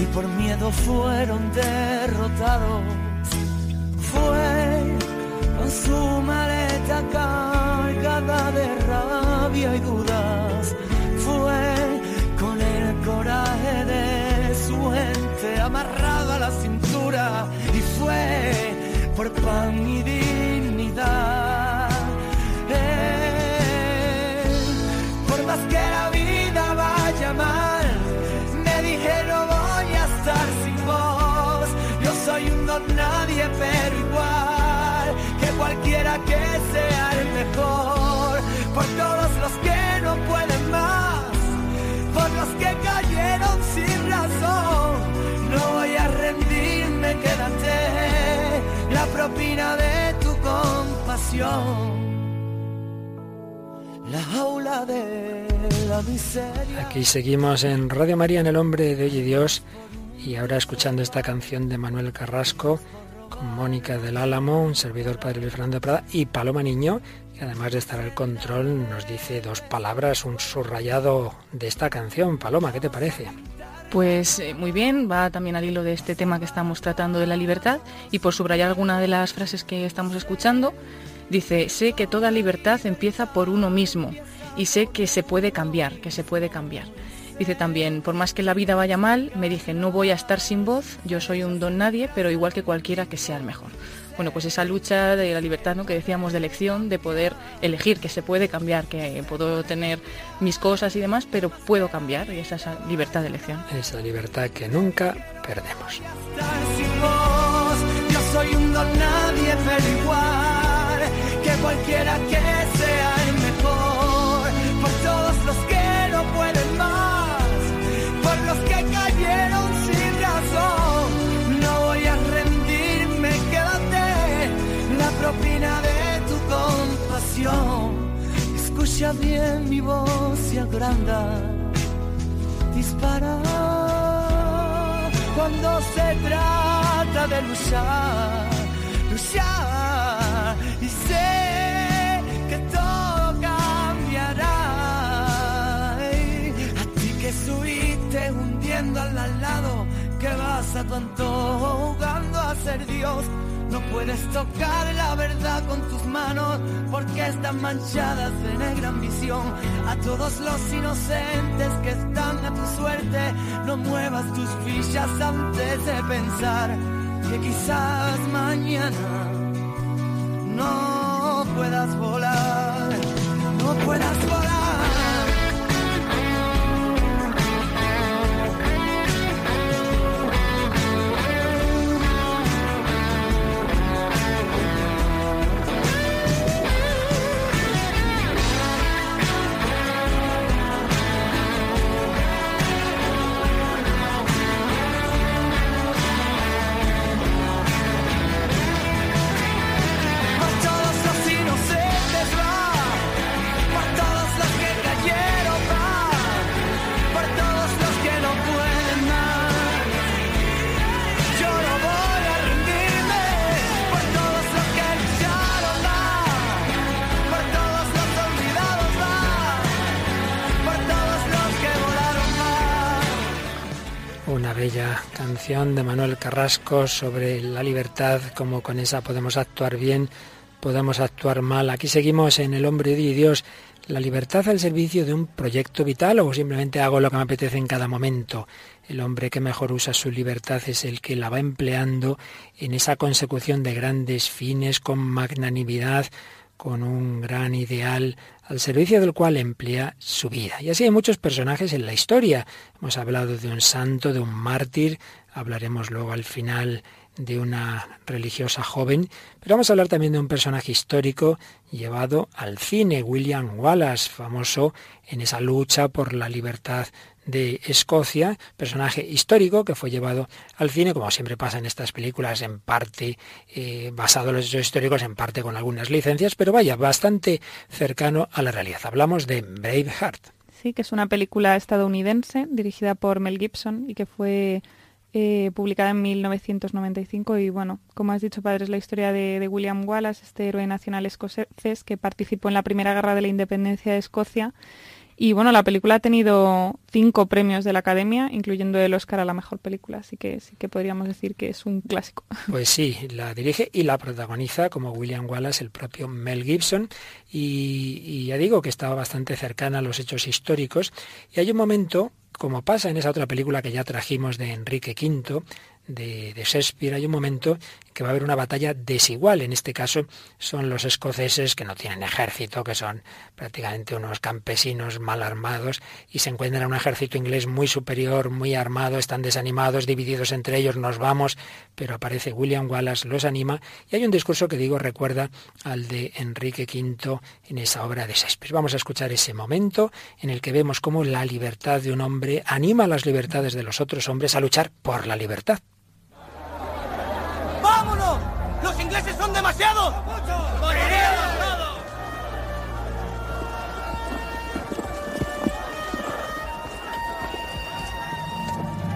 y por miedo fueron derrotados. Fue con su maleta de rabia y dudas. Fue con el coraje de su gente amarrado a la cintura y fue por pan y dignidad. por más que la vida vaya mal, me dijeron voy a estar sin vos. Yo soy un don nadie, pero que cayeron sin razón, no voy a rendirme, quédate la propina de tu compasión. La jaula de la miseria. Aquí seguimos en Radio María en el Hombre de Hoy Dios y ahora escuchando esta canción de Manuel Carrasco con Mónica del Álamo, un servidor Padre Luis Fernando Prada y Paloma Niño, además de estar al control nos dice dos palabras, un subrayado de esta canción. Paloma, ¿qué te parece? Pues eh, muy bien, va también al hilo de este tema que estamos tratando de la libertad y por subrayar alguna de las frases que estamos escuchando, dice, sé que toda libertad empieza por uno mismo y sé que se puede cambiar, que se puede cambiar. Dice también, por más que la vida vaya mal, me dije, no voy a estar sin voz, yo soy un don nadie, pero igual que cualquiera que sea el mejor bueno, pues esa lucha de la libertad, ¿no? que decíamos de elección, de poder elegir, que se puede cambiar, que puedo tener mis cosas y demás, pero puedo cambiar, y esa, esa libertad de elección. Esa libertad que nunca perdemos. Yo soy un don nadie, pero igual que cualquiera que sea el mejor, por todos los que no pueden más, por los que cayeron sin razón, no voy a quédate propina de tu compasión. Escucha bien mi voz y agranda, dispara cuando se trata de luchar, luchar y sé que todo cambiará. A ti que subiste hundiendo al lado, que vas a tu antojo jugando a ser Dios. No puedes tocar la verdad con tus manos porque están manchadas de negra ambición. A todos los inocentes que están a tu suerte, no muevas tus fichas antes de pensar que quizás mañana no puedas volar, no puedas volar. De Manuel Carrasco sobre la libertad, como con esa podemos actuar bien, podemos actuar mal. Aquí seguimos en El hombre y Dios, la libertad al servicio de un proyecto vital o simplemente hago lo que me apetece en cada momento. El hombre que mejor usa su libertad es el que la va empleando en esa consecución de grandes fines con magnanimidad, con un gran ideal al servicio del cual emplea su vida. Y así hay muchos personajes en la historia. Hemos hablado de un santo, de un mártir, hablaremos luego al final de una religiosa joven, pero vamos a hablar también de un personaje histórico llevado al cine, William Wallace, famoso en esa lucha por la libertad de Escocia, personaje histórico que fue llevado al cine, como siempre pasa en estas películas, en parte eh, basado en los hechos históricos, en parte con algunas licencias, pero vaya, bastante cercano a la realidad. Hablamos de Braveheart. Sí, que es una película estadounidense dirigida por Mel Gibson y que fue eh, publicada en 1995 y bueno, como has dicho, padre, es la historia de, de, William Wallace, este héroe nacional escocés que participó en la primera guerra de la independencia de Escocia. Y bueno, la película ha tenido cinco premios de la Academia, incluyendo el Oscar a la mejor película, así que sí que podríamos decir que es un clásico. Pues sí, la dirige y la protagoniza como William Wallace el propio Mel Gibson y, ya digo que estaba bastante cercana a los hechos históricos y hay un momento como pasa en esa otra película que ya trajimos de Enrique V, de, Shakespeare, hay un momento en que va a haber una batalla desigual. En este caso son los escoceses que no tienen ejército, que son prácticamente unos campesinos mal armados, y se encuentran un ejército inglés muy superior, muy armado, están desanimados, divididos entre ellos, nos vamos, pero aparece William Wallace, los anima, y hay un discurso que digo recuerda al de Enrique V en esa obra de Shakespeare. Vamos a escuchar ese momento en el que vemos cómo la libertad de un hombre anima las libertades de los otros hombres a luchar por la libertad. Demasiados! ¡Moriremos todos!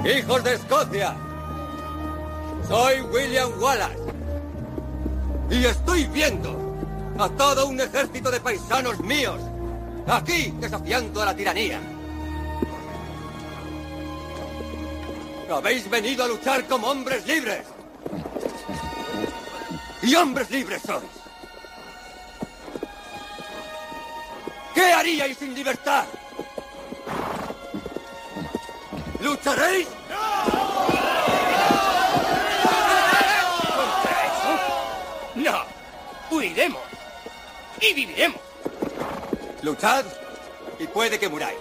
Hijos de Escocia, soy William Wallace. Y estoy viendo a todo un ejército de paisanos míos aquí desafiando a la tiranía. Habéis venido a luchar como hombres libres. Y hombres libres sois. ¿Qué haríais sin libertad? ¿Lucharéis? No, huiremos. Y viviremos. Luchad y puede que muráis.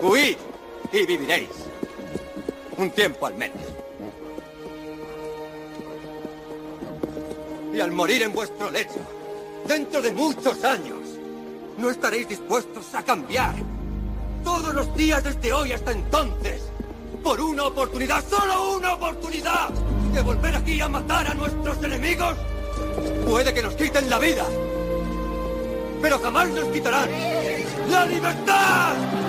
Huid y viviréis. Un tiempo al menos. Y al morir en vuestro lecho, dentro de muchos años, no estaréis dispuestos a cambiar. Todos los días desde hoy hasta entonces, por una oportunidad, solo una oportunidad, de volver aquí a matar a nuestros enemigos, puede que nos quiten la vida, pero jamás nos quitarán la libertad.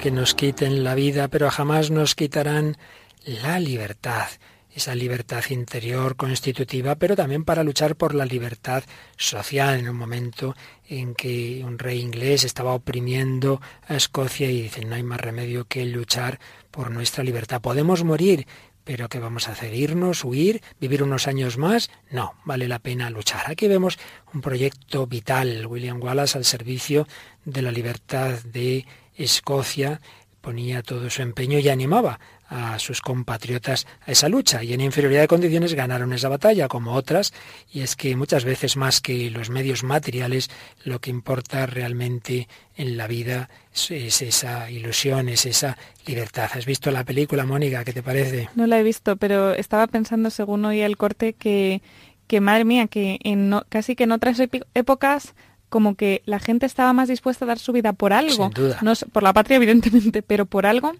Que nos quiten la vida, pero jamás nos quitarán la libertad, esa libertad interior constitutiva, pero también para luchar por la libertad social en un momento en que un rey inglés estaba oprimiendo a Escocia y dicen no hay más remedio que luchar por nuestra libertad. Podemos morir, pero ¿qué vamos a hacer? ¿Irnos, huir, vivir unos años más? No, vale la pena luchar. Aquí vemos un proyecto vital, William Wallace al servicio de la libertad de Escocia, ponía todo su empeño y animaba a sus compatriotas a esa lucha y en inferioridad de condiciones ganaron esa batalla como otras y es que muchas veces más que los medios materiales lo que importa realmente en la vida es, esa ilusión, es esa libertad. ¿Has visto la película, Mónica? ¿Qué te parece? No la he visto, pero estaba pensando según hoy el corte que, que madre mía, que en casi que en otras épocas como que la gente estaba más dispuesta a dar su vida por algo. Sin duda. No, por la patria, evidentemente, pero por algo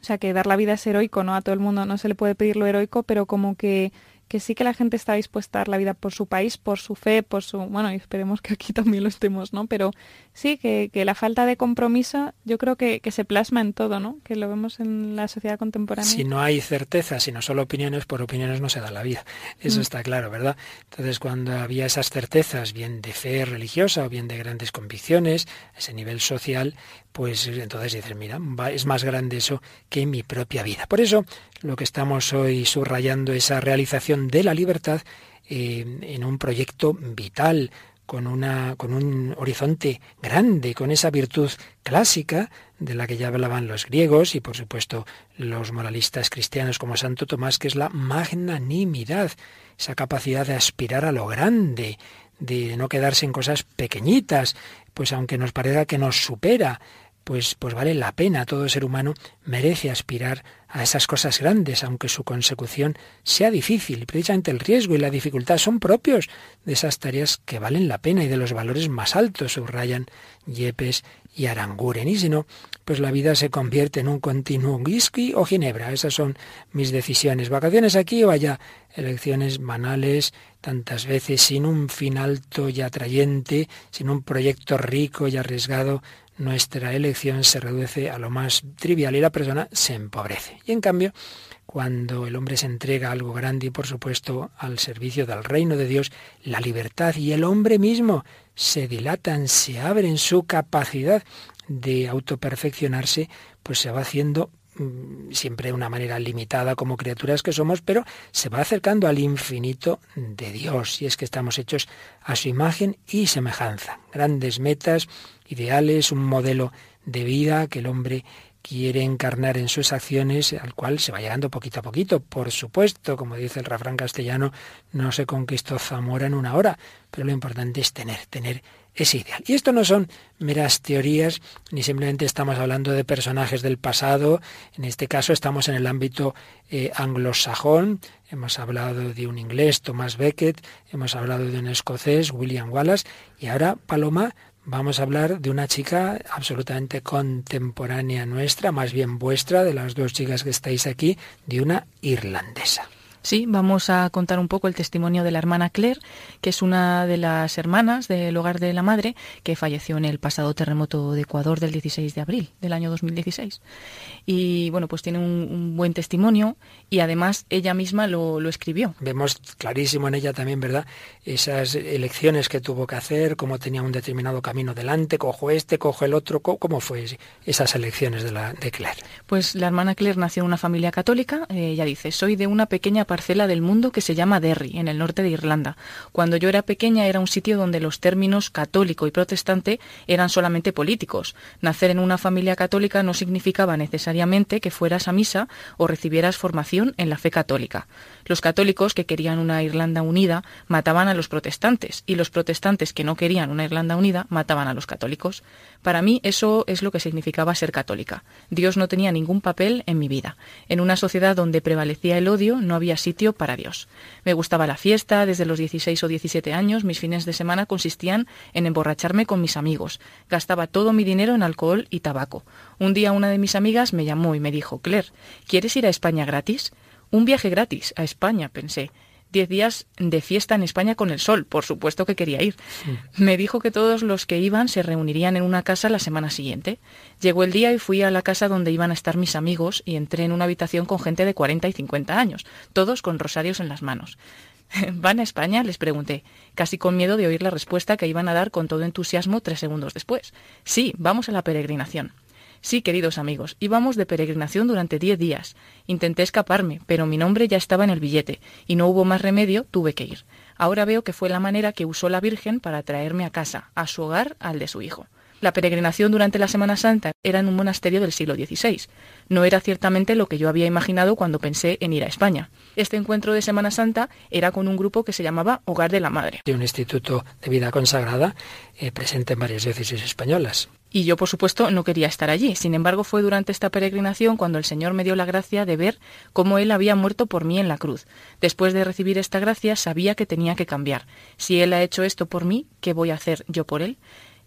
o sea, que dar la vida es heroico, ¿no? A todo el mundo no se le puede pedir lo heroico, pero como que que sí que la gente está dispuesta a dar la vida por su país, por su fe, por su... Bueno, y esperemos que aquí también lo estemos, ¿no? Pero sí, que, que la falta de compromiso yo creo que, que, se plasma en todo, ¿no? Que lo vemos en la sociedad contemporánea. Si no hay certeza, sino solo opiniones, por opiniones no se da la vida. Eso mm. está claro, ¿verdad? Entonces, cuando había esas certezas, bien de fe religiosa o bien de grandes convicciones, a ese nivel social, pues entonces dices, mira, es más grande eso que mi propia vida. Por eso, lo que estamos hoy subrayando, esa realización de la libertad eh, en un proyecto vital, con, una, con un horizonte grande, con esa virtud clásica de la que ya hablaban los griegos y por supuesto los moralistas cristianos como Santo Tomás, que es la magnanimidad, esa capacidad de aspirar a lo grande, de no quedarse en cosas pequeñitas, pues aunque nos parezca que nos supera, pues, pues vale la pena. Todo ser humano merece aspirar a esas cosas grandes, aunque su consecución sea difícil. Precisamente el riesgo y la dificultad son propios de esas tareas que valen la pena y de los valores más altos, subrayan Yepes y Aranguren. Y si no, pues la vida se convierte en un continuo whisky o ginebra. Esas son mis decisiones. Vacaciones aquí o allá. Elecciones banales, tantas veces sin un fin alto y atrayente, sin un proyecto rico y arriesgado nuestra elección se reduce a lo más trivial y la persona se empobrece. Y en cambio, cuando el hombre se entrega a algo grande y por supuesto al servicio del reino de Dios, la libertad y el hombre mismo se dilatan, se abren su capacidad de autoperfeccionarse, pues se va haciendo mm, siempre de una manera limitada como criaturas que somos, pero se va acercando al infinito de Dios. Y es que estamos hechos a su imagen y semejanza. Grandes metas, ideales, un modelo de vida que el hombre quiere encarnar en sus acciones, al cual se va llegando poquito a poquito. Por supuesto, como dice el refrán castellano, no se conquistó Zamora en una hora, pero lo importante es tener, tener es ideal. Y esto no son meras teorías, ni simplemente estamos hablando de personajes del pasado, en este caso estamos en el ámbito eh, anglosajón, hemos hablado de un inglés, Thomas Becket, hemos hablado de un escocés, William Wallace, y ahora, Paloma, vamos a hablar de una chica absolutamente contemporánea nuestra, más bien vuestra, de las dos chicas que estáis aquí, de una irlandesa. Sí, vamos a contar un poco el testimonio de la hermana Claire, que es una de las hermanas del hogar de la madre que falleció en el pasado terremoto de Ecuador del 16 de abril del año 2016. Y bueno, pues tiene un, buen testimonio y además ella misma lo, escribió. Vemos clarísimo en ella también, ¿verdad? Esas elecciones que tuvo que hacer, cómo tenía un determinado camino delante, cojo este, cojo el otro, cómo fue esas elecciones de, la, de Claire. Pues la hermana Claire nació en una familia católica, ella dice, soy de una pequeña parcela del mundo que se llama Derry, en el norte de Irlanda. Cuando yo era pequeña era un sitio donde los términos católico y protestante eran solamente políticos. Nacer en una familia católica no significaba necesariamente que fueras a misa o recibieras formación en la fe católica. Los católicos que querían una Irlanda unida mataban a los protestantes y los protestantes que no querían una Irlanda unida mataban a los católicos. Para mí eso es lo que significaba ser católica. Dios no tenía ningún papel en mi vida. En una sociedad donde prevalecía el odio no había sitio para Dios. Me gustaba la fiesta, desde los 16 o 17 años mis fines de semana consistían en emborracharme con mis amigos. Gastaba todo mi dinero en alcohol y tabaco. Un día una de mis amigas me llamó y me dijo, Claire, ¿quieres ir a España gratis? Un viaje gratis a España, pensé. Diez días de fiesta en España con el sol, por supuesto que quería ir. Me dijo que todos los que iban se reunirían en una casa la semana siguiente. Llegó el día y fui a la casa donde iban a estar mis amigos y entré en una habitación con gente de 40 y 50 años, todos con rosarios en las manos. ¿Van a España? les pregunté, casi con miedo de oír la respuesta que iban a dar con todo entusiasmo tres segundos después. Sí, vamos a la peregrinación. Sí, queridos amigos, íbamos de peregrinación durante diez días. Intenté escaparme, pero mi nombre ya estaba en el billete, y no hubo más remedio, tuve que ir. Ahora veo que fue la manera que usó la Virgen para traerme a casa, a su hogar, al de su hijo. La peregrinación durante la Semana Santa era en un monasterio del siglo XVI. No era ciertamente lo que yo había imaginado cuando pensé en ir a España. Este encuentro de Semana Santa era con un grupo que se llamaba Hogar de la Madre. De un instituto de vida consagrada eh, presente en varias diócesis españolas. Y yo, por supuesto, no quería estar allí. Sin embargo, fue durante esta peregrinación cuando el Señor me dio la gracia de ver cómo Él había muerto por mí en la cruz. Después de recibir esta gracia, sabía que tenía que cambiar. Si Él ha hecho esto por mí, ¿qué voy a hacer yo por Él?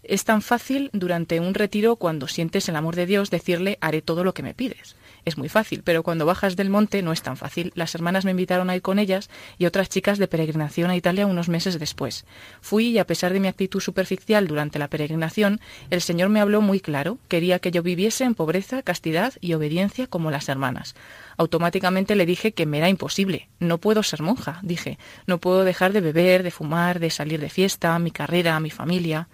Es tan fácil durante un retiro, cuando sientes el amor de Dios, decirle haré todo lo que me pides. Es muy fácil, pero cuando bajas del monte no es tan fácil. Las hermanas me invitaron a ir con ellas y otras chicas de peregrinación a Italia unos meses después. Fui y a pesar de mi actitud superficial durante la peregrinación, el Señor me habló muy claro. Quería que yo viviese en pobreza, castidad y obediencia como las hermanas. Automáticamente le dije que me era imposible. No puedo ser monja, dije. No puedo dejar de beber, de fumar, de salir de fiesta, mi carrera, mi familia.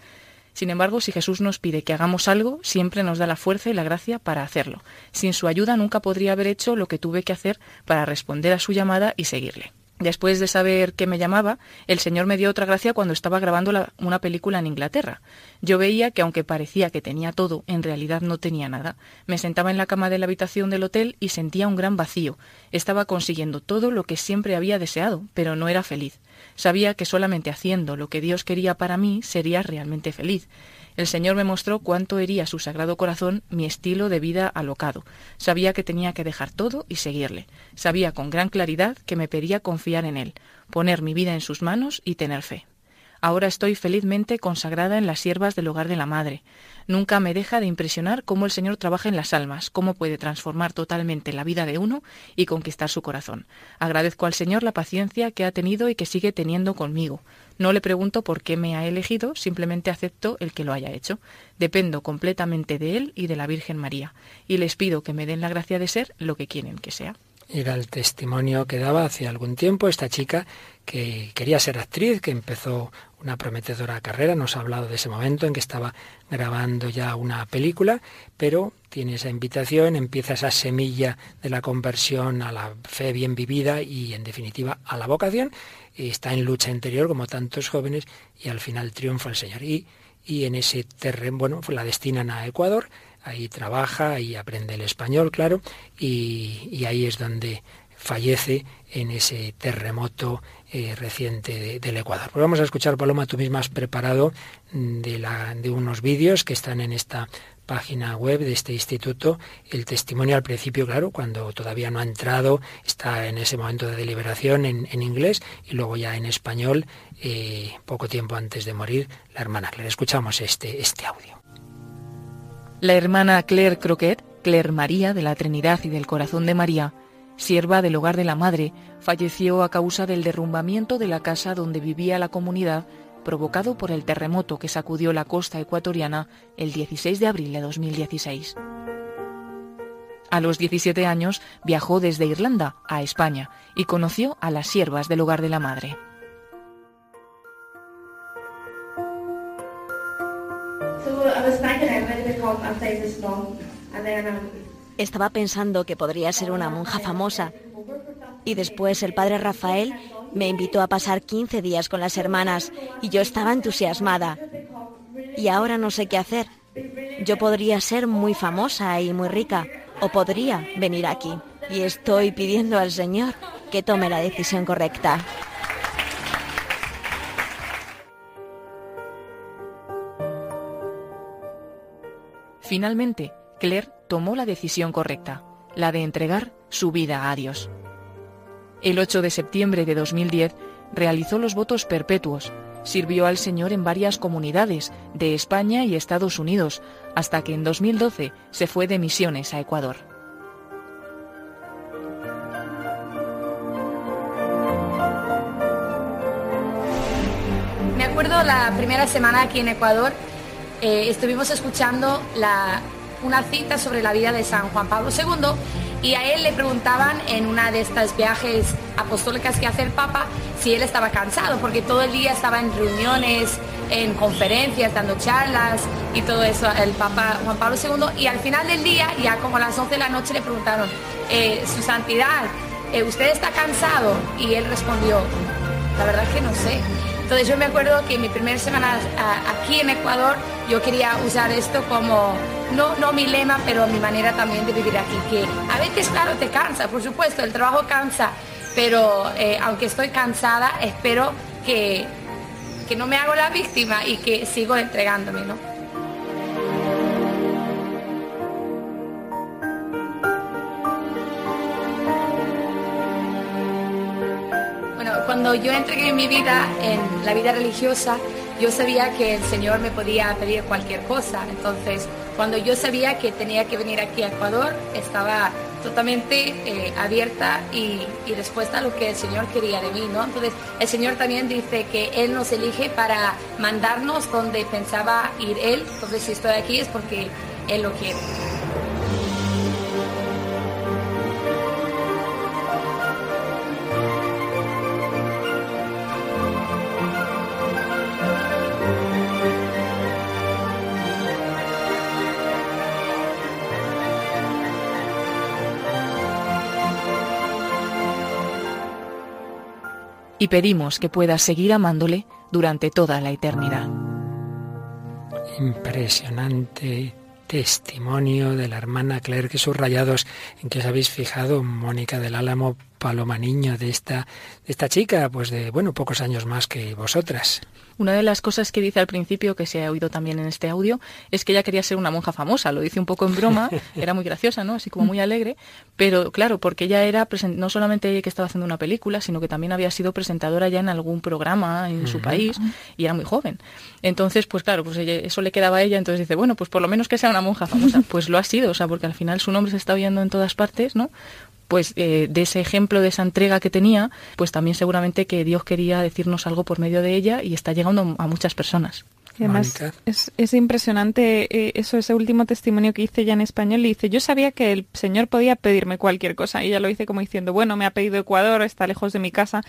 Sin embargo, si Jesús nos pide que hagamos algo, siempre nos da la fuerza y la gracia para hacerlo. Sin su ayuda nunca podría haber hecho lo que tuve que hacer para responder a su llamada y seguirle. Después de saber que me llamaba, el Señor me dio otra gracia cuando estaba grabando una película en Inglaterra. Yo veía que aunque parecía que tenía todo, en realidad no tenía nada. Me sentaba en la cama de la habitación del hotel y sentía un gran vacío. Estaba consiguiendo todo lo que siempre había deseado, pero no era feliz. Sabía que solamente haciendo lo que Dios quería para mí sería realmente feliz. El Señor me mostró cuánto hería su sagrado corazón mi estilo de vida alocado. Sabía que tenía que dejar todo y seguirle. Sabía con gran claridad que me pedía confiar en Él, poner mi vida en sus manos y tener fe. Ahora estoy felizmente consagrada en las siervas del hogar de la Madre. Nunca me deja de impresionar cómo el Señor trabaja en las almas, cómo puede transformar totalmente la vida de uno y conquistar su corazón. Agradezco al Señor la paciencia que ha tenido y que sigue teniendo conmigo. No le pregunto por qué me ha elegido, simplemente acepto el que lo haya hecho. Dependo completamente de Él y de la Virgen María, y les pido que me den la gracia de ser lo que quieren que sea. Era el testimonio que daba hace algún tiempo esta chica que quería ser actriz, que empezó una prometedora carrera, nos ha hablado de ese momento en que estaba grabando ya una película, pero tiene esa invitación, empieza esa semilla de la conversión a la fe bien vivida y en definitiva a la vocación, y está en lucha interior como tantos jóvenes y al final triunfa el Señor. Y, y en ese terreno, bueno, la destinan a Ecuador, ahí trabaja y aprende el español, claro, y, ahí es donde fallece en ese terremoto eh, reciente del Ecuador. Pues vamos a escuchar, Paloma, tú misma has preparado mm, de, unos vídeos que están en esta página web de este instituto, el testimonio al principio, claro, cuando todavía no ha entrado, está en ese momento de deliberación en, inglés y luego ya en español, eh, poco tiempo antes de morir, la hermana Claire. Escuchamos este, este audio. La hermana Claire Croquet, Claire María de la Trinidad y del Corazón de María, sierva del hogar de la Madre, falleció a causa del derrumbamiento de la casa donde vivía la comunidad provocado por el terremoto que sacudió la costa ecuatoriana el 16 de abril de 2016. A los 17 años viajó desde Irlanda a España y conoció a las siervas del hogar de la madre. Estaba pensando que podría ser una monja famosa y después el padre Rafael me invitó a pasar 15 días con las hermanas y yo estaba entusiasmada. Y ahora no sé qué hacer. Yo podría ser muy famosa y muy rica o podría venir aquí. Y estoy pidiendo al Señor que tome la decisión correcta. Finalmente, Claire tomó la decisión correcta, la de entregar su vida a Dios. El 8 de septiembre de 2010 realizó los votos perpetuos. Sirvió al Señor en varias comunidades de España y Estados Unidos, hasta que en 2012 se fue de misiones a Ecuador. Me acuerdo la primera semana aquí en Ecuador, eh, estuvimos escuchando una cita sobre la vida de San Juan Pablo II y a él le preguntaban en una de estas viajes apostólicas que hace el Papa si él estaba cansado, porque todo el día estaba en reuniones, en conferencias, dando charlas y todo eso, el Papa Juan Pablo II. Y al final del día, ya como a las 11 de la noche, le preguntaron, eh, Su Santidad, eh, ¿usted está cansado? Y él respondió, la verdad es que no sé. Entonces yo me acuerdo que mi primera semana aquí en Ecuador yo quería usar esto como, no, no mi lema, pero mi manera también de vivir aquí, que a veces claro te cansa, por supuesto, el trabajo cansa, pero eh, aunque estoy cansada, espero que, que no me hago la víctima y que sigo entregándome, ¿no? Cuando yo entregué en mi vida en la vida religiosa, yo sabía que el Señor me podía pedir cualquier cosa. Entonces, cuando yo sabía que tenía que venir aquí a Ecuador, estaba totalmente eh, abierta y, y, dispuesta a lo que el Señor quería de mí, ¿no? Entonces, el Señor también dice que Él nos elige para mandarnos donde pensaba ir Él. Entonces, si estoy aquí es porque Él lo quiere. Y pedimos que puedas seguir amándole durante toda la eternidad. Impresionante testimonio de la hermana Claire, que subrayados en que os habéis fijado, Mónica del Álamo, Paloma Niño, de esta, de esta chica, pues de, bueno, pocos años más que vosotras. Una de las cosas que dice al principio, que se ha oído también en este audio, es que ella quería ser una monja famosa. Lo dice un poco en broma, era muy graciosa, ¿no? Así como muy alegre. Pero claro, porque ella era no solamente que estaba haciendo una película, sino que también había sido presentadora ya en algún programa en su país y era muy joven. Entonces, pues claro, pues eso le quedaba a ella. Entonces dice, bueno, pues por lo menos que sea una monja famosa. Pues lo ha sido, o sea, porque al final su nombre se está oyendo en todas partes, ¿no? Pues eh, de ese ejemplo, de esa entrega que tenía, pues también seguramente que Dios quería decirnos algo por medio de ella y está llegando a muchas personas. además es, impresionante eh, eso, ese último testimonio que hice ya en español. Y dice, yo sabía que el Señor podía pedirme cualquier cosa. Y ella lo dice como diciendo, bueno, me ha pedido Ecuador, está lejos de mi casa.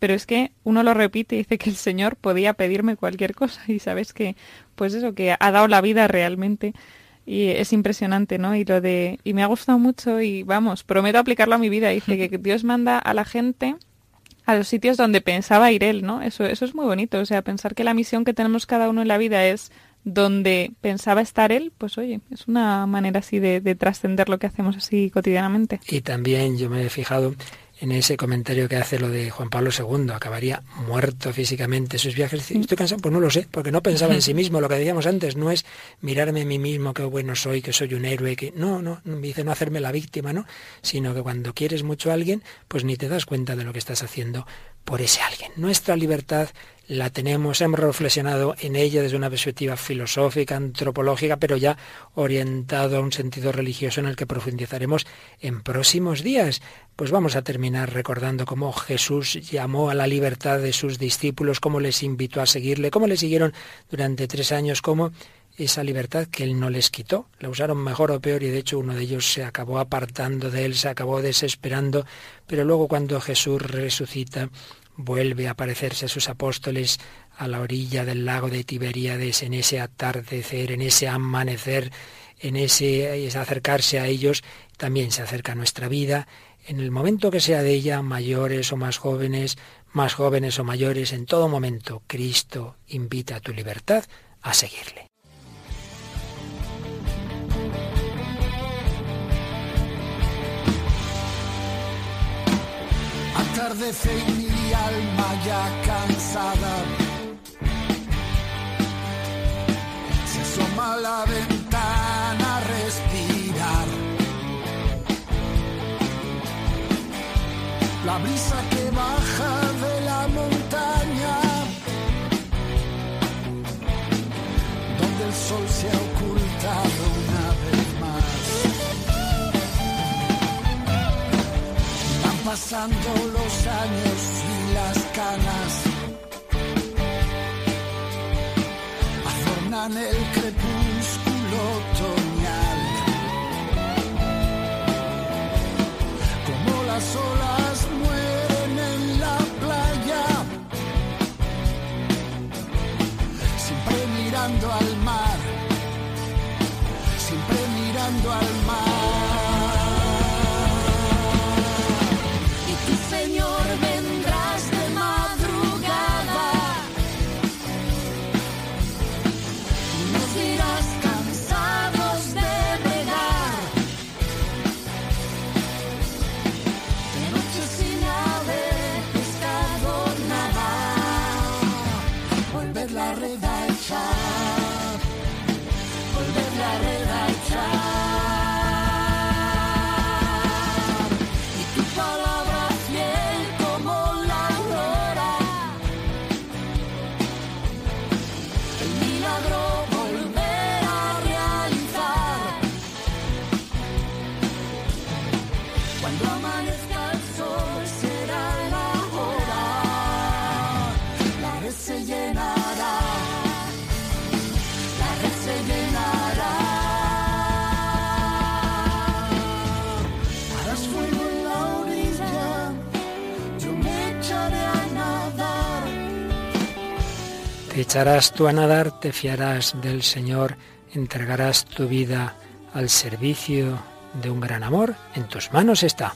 Pero es que uno lo repite y dice que el Señor podía pedirme cualquier cosa. Y sabes que, pues eso, que ha dado la vida realmente y es impresionante, ¿no? Y lo de y me ha gustado mucho y vamos, prometo aplicarlo a mi vida. Dice que Dios manda a la gente a los sitios donde pensaba ir él, ¿no? Eso eso es muy bonito, o sea, pensar que la misión que tenemos cada uno en la vida es donde pensaba estar él, pues oye, es una manera así de, de trascender lo que hacemos así cotidianamente. Y también yo me he fijado en ese comentario que hace lo de Juan Pablo II, acabaría muerto físicamente sus viajes. Estoy cansado, pues no lo sé, porque no pensaba en sí mismo. Lo que decíamos antes no es mirarme a mí mismo, qué bueno soy, que soy un héroe, que no, no, me dice no hacerme la víctima, ¿no? Sino que cuando quieres mucho a alguien, pues ni te das cuenta de lo que estás haciendo por ese alguien. Nuestra libertad la tenemos, hemos reflexionado en ella desde una perspectiva filosófica, antropológica, pero ya orientado a un sentido religioso en el que profundizaremos en próximos días. Pues vamos a terminar recordando cómo Jesús llamó a la libertad de sus discípulos, cómo les invitó a seguirle, cómo le siguieron durante tres años, cómo esa libertad que él no les quitó. La usaron mejor o peor y de hecho uno de ellos se acabó apartando de él, se acabó desesperando, pero luego cuando Jesús resucita, vuelve a aparecerse a sus apóstoles a la orilla del lago de Tiberíades, en ese atardecer, en ese amanecer, en ese acercarse a ellos, también se acerca a nuestra vida, en el momento que sea de ella, mayores o más jóvenes, más jóvenes o mayores, en todo momento, Cristo invita a tu libertad a seguirle. Atardece y mi alma ya cansada se asoma a la ventana a respirar. La brisa que baja de la montaña, donde el sol se pasando los años y las canas adornan el crepúsculo otoñal. Como las olas mueren en la playa, siempre mirando al mar, siempre mirando al Te echarás tú a nadar, te fiarás del Señor, entregarás tu vida al servicio de un gran amor. En tus manos está.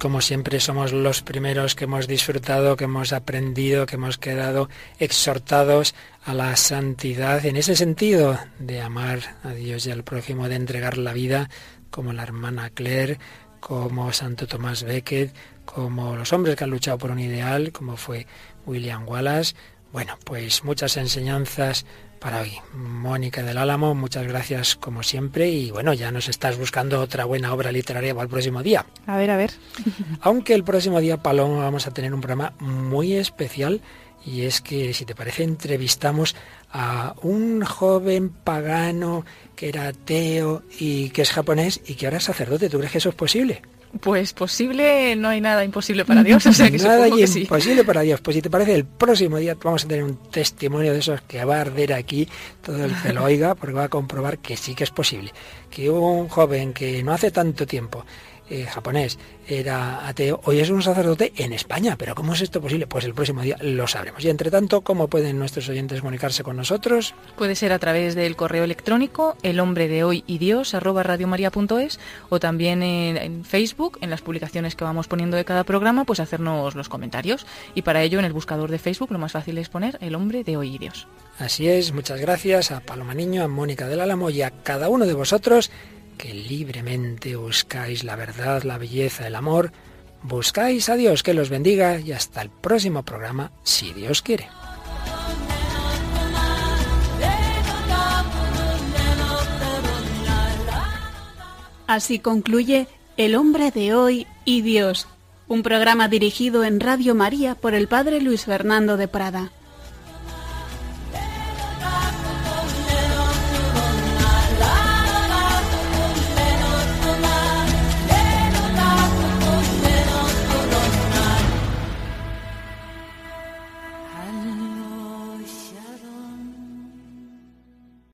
Como siempre somos los primeros que hemos disfrutado, que hemos aprendido, que hemos quedado exhortados a la santidad en ese sentido de amar a Dios y al prójimo, de entregar la vida, como la hermana Claire, como Santo Tomás Becket, como los hombres que han luchado por un ideal, como fue William Wallace. Bueno, pues muchas enseñanzas para hoy. Mónica del Álamo, muchas gracias como siempre y bueno, ya nos estás buscando otra buena obra literaria para el próximo día. A ver, a ver. Aunque el próximo día, Paloma, vamos a tener un programa muy especial Y es que, si te parece, entrevistamos a un joven pagano que era ateo y que es japonés y que ahora es sacerdote. ¿Tú crees que eso es posible? Pues posible, no hay nada imposible para Dios, o sea que Nada supongo que sí. imposible para Dios. Pues si te parece, el próximo día vamos a tener un testimonio de esos que va a arder aquí todo el que lo oiga, porque va a comprobar que sí que es posible. Que un joven que no hace tanto tiempo, eh, japonés, era ateo, hoy es un sacerdote en España. Pero ¿cómo es esto posible? Pues el próximo día lo sabremos. Y entre tanto, ¿cómo pueden nuestros oyentes comunicarse con nosotros? Puede ser a través del correo electrónico el hombre de hoy y Dios arroba radiomaria.es o también en, en Facebook, en las publicaciones que vamos poniendo de cada programa, pues hacernos los comentarios. Y para ello en el buscador de Facebook lo más fácil es poner el hombre de hoy y Dios. Así es, muchas gracias a Paloma Niño, a Mónica del Álamo y a cada uno de vosotros que libremente buscáis la verdad, la belleza, el amor. Buscáis a Dios que los bendiga y hasta el próximo programa, si Dios quiere. Así concluye El hombre de hoy y Dios, un programa dirigido en Radio María por el Padre Luis Fernando de Prada.